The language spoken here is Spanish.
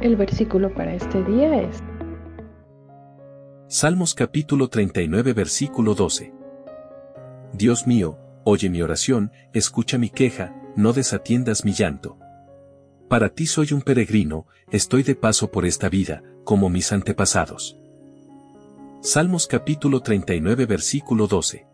El versículo para este día es Salmos capítulo 39 versículo 12. Dios mío, oye mi oración, escucha mi queja, no desatiendas mi llanto. Para ti soy un peregrino, estoy de paso por esta vida, como mis antepasados. Salmos capítulo 39 versículo 12.